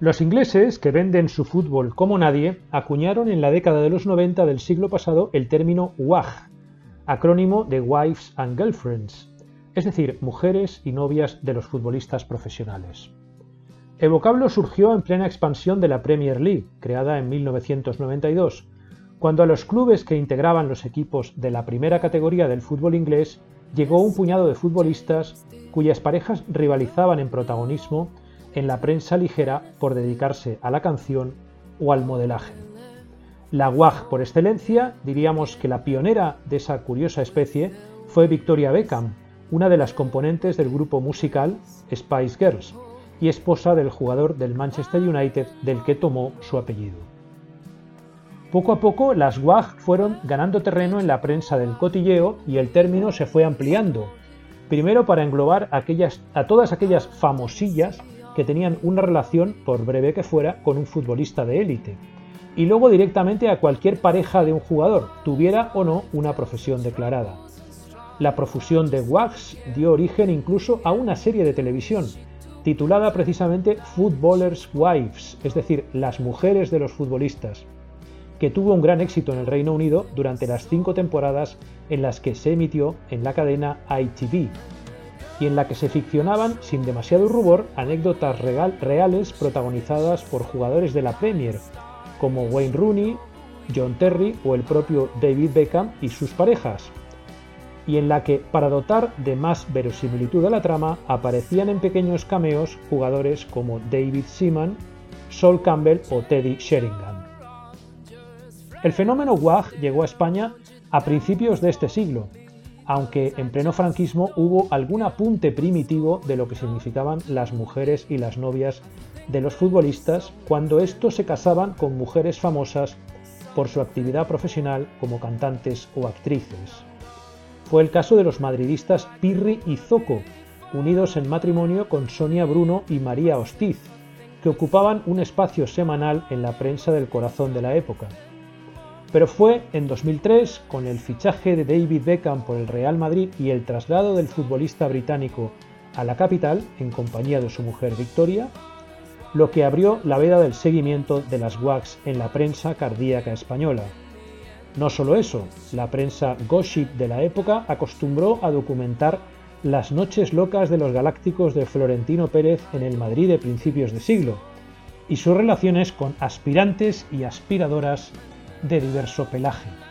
Los ingleses, que venden su fútbol como nadie, acuñaron en la década de los 90 del siglo pasado el término WAG, acrónimo de Wives and Girlfriends, es decir, mujeres y novias de los futbolistas profesionales. El vocablo surgió en plena expansión de la Premier League, creada en 1992, cuando a los clubes que integraban los equipos de la primera categoría del fútbol inglés llegó un puñado de futbolistas cuyas parejas rivalizaban en protagonismo en la prensa ligera por dedicarse a la canción o al modelaje. La WAG por excelencia, diríamos que la pionera de esa curiosa especie fue Victoria Beckham, una de las componentes del grupo musical Spice Girls y esposa del jugador del Manchester United del que tomó su apellido. Poco a poco las WAG fueron ganando terreno en la prensa del cotilleo y el término se fue ampliando, primero para englobar a todas aquellas famosillas que tenían una relación, por breve que fuera, con un futbolista de élite, y luego directamente a cualquier pareja de un jugador, tuviera o no una profesión declarada. La profusión de WAGs dio origen incluso a una serie de televisión, titulada precisamente Footballers' Wives, es decir, las mujeres de los futbolistas, que tuvo un gran éxito en el Reino Unido durante las cinco temporadas en las que se emitió en la cadena ITV, y en la que se ficcionaban, sin demasiado rubor, anécdotas reales protagonizadas por jugadores de la Premier, como Wayne Rooney, John Terry o el propio David Beckham y sus parejas, y en la que, para dotar de más verosimilitud a la trama, aparecían en pequeños cameos jugadores como David Seaman, Sol Campbell o Teddy Sheringham. El fenómeno WAG llegó a España a principios de este siglo, aunque en pleno franquismo hubo algún apunte primitivo de lo que significaban las mujeres y las novias de los futbolistas cuando estos se casaban con mujeres famosas por su actividad profesional como cantantes o actrices. Fue el caso de los madridistas Pirri y Zoco, unidos en matrimonio con Sonia Bruno y María Hostiz, que ocupaban un espacio semanal en la prensa del corazón de la época. Pero fue en 2003, con el fichaje de David Beckham por el Real Madrid y el traslado del futbolista británico a la capital en compañía de su mujer Victoria, lo que abrió la veda del seguimiento de las WACs en la prensa cardíaca española. No solo eso, la prensa gossip de la época acostumbró a documentar las noches locas de los galácticos de Florentino Pérez en el Madrid de principios de siglo y sus relaciones con aspirantes y aspiradoras de diverso pelaje.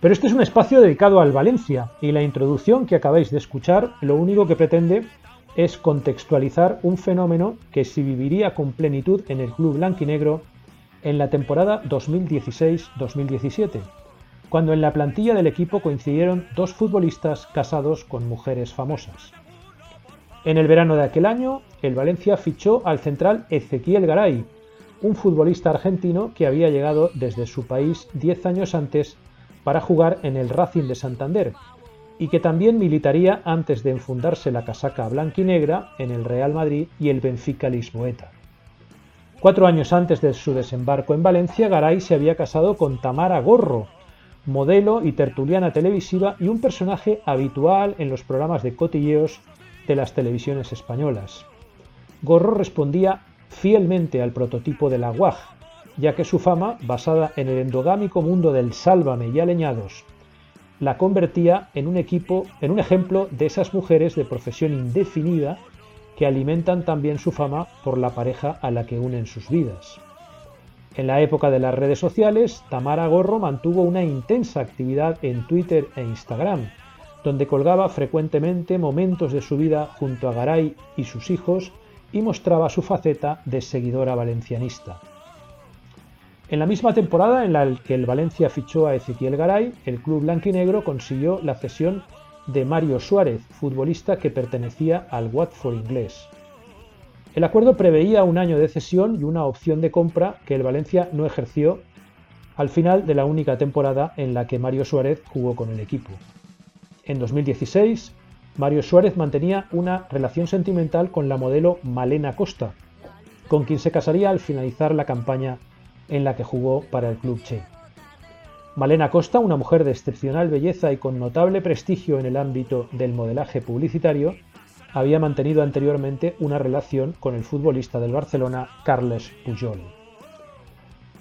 Pero este es un espacio dedicado al Valencia y la introducción que acabáis de escuchar lo único que pretende es contextualizar un fenómeno que se viviría con plenitud en el club blanquinegro en la temporada 2016-2017, cuando en la plantilla del equipo coincidieron dos futbolistas casados con mujeres famosas. En el verano de aquel año, el Valencia fichó al central Ezequiel Garay, un futbolista argentino que había llegado desde su país 10 años antes para jugar en el Racing de Santander y que también militaría antes de enfundarse la casaca blanquinegra en el Real Madrid y el Benfica Lisboeta. Cuatro años antes de su desembarco en Valencia, Garay se había casado con Tamara Gorro, modelo y tertuliana televisiva y un personaje habitual en los programas de cotilleos de las televisiones españolas. Gorro respondía fielmente al prototipo de la guaj, ya que su fama, basada en el endogámico mundo del sálvame y aleñados, la convertía en un equipo, en un ejemplo de esas mujeres de profesión indefinida que alimentan también su fama por la pareja a la que unen sus vidas. En la época de las redes sociales, Tamara Gorro mantuvo una intensa actividad en Twitter e Instagram, donde colgaba frecuentemente momentos de su vida junto a Garay y sus hijos y mostraba su faceta de seguidora valencianista. En la misma temporada en la que el Valencia fichó a Ezequiel Garay, el club blanquinegro consiguió la cesión de Mario Suárez, futbolista que pertenecía al Watford inglés. El acuerdo preveía un año de cesión y una opción de compra que el Valencia no ejerció al final de la única temporada en la que Mario Suárez jugó con el equipo. En 2016, Mario Suárez mantenía una relación sentimental con la modelo Malena Costa, con quien se casaría al finalizar la campaña en la que jugó para el club Che. Malena Costa, una mujer de excepcional belleza y con notable prestigio en el ámbito del modelaje publicitario, había mantenido anteriormente una relación con el futbolista del Barcelona Carles Pujol.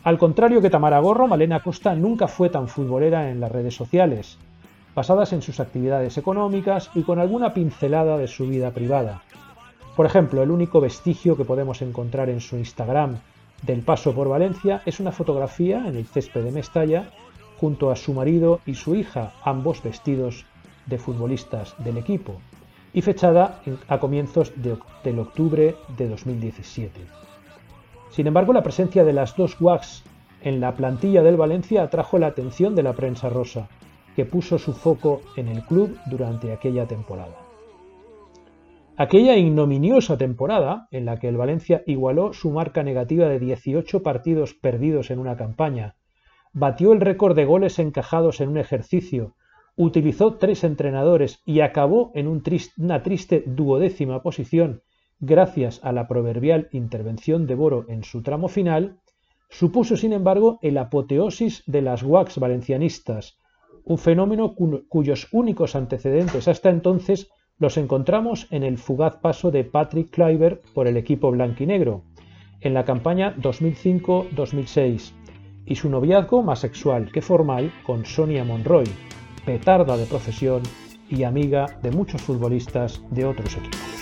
Al contrario que Tamara Gorro, Malena Costa nunca fue tan futbolera en las redes sociales, basadas en sus actividades económicas y con alguna pincelada de su vida privada. Por ejemplo, el único vestigio que podemos encontrar en su Instagram del paso por Valencia es una fotografía en el césped de Mestalla junto a su marido y su hija, ambos vestidos de futbolistas del equipo, y fechada a comienzos de, del octubre de 2017. Sin embargo, la presencia de las dos WACs en la plantilla del Valencia atrajo la atención de la prensa rosa, que puso su foco en el club durante aquella temporada. Aquella ignominiosa temporada, en la que el Valencia igualó su marca negativa de 18 partidos perdidos en una campaña, batió el récord de goles encajados en un ejercicio, utilizó tres entrenadores y acabó en una triste duodécima posición gracias a la proverbial intervención de Boro en su tramo final, supuso sin embargo el apoteosis de las WACs valencianistas, un fenómeno cuyos únicos antecedentes hasta entonces los encontramos en el fugaz paso de Patrick Kluivert por el equipo blanquinegro, en la campaña 2005-2006, y su noviazgo más sexual que formal con Sonia Monroy, petarda de profesión y amiga de muchos futbolistas de otros equipos.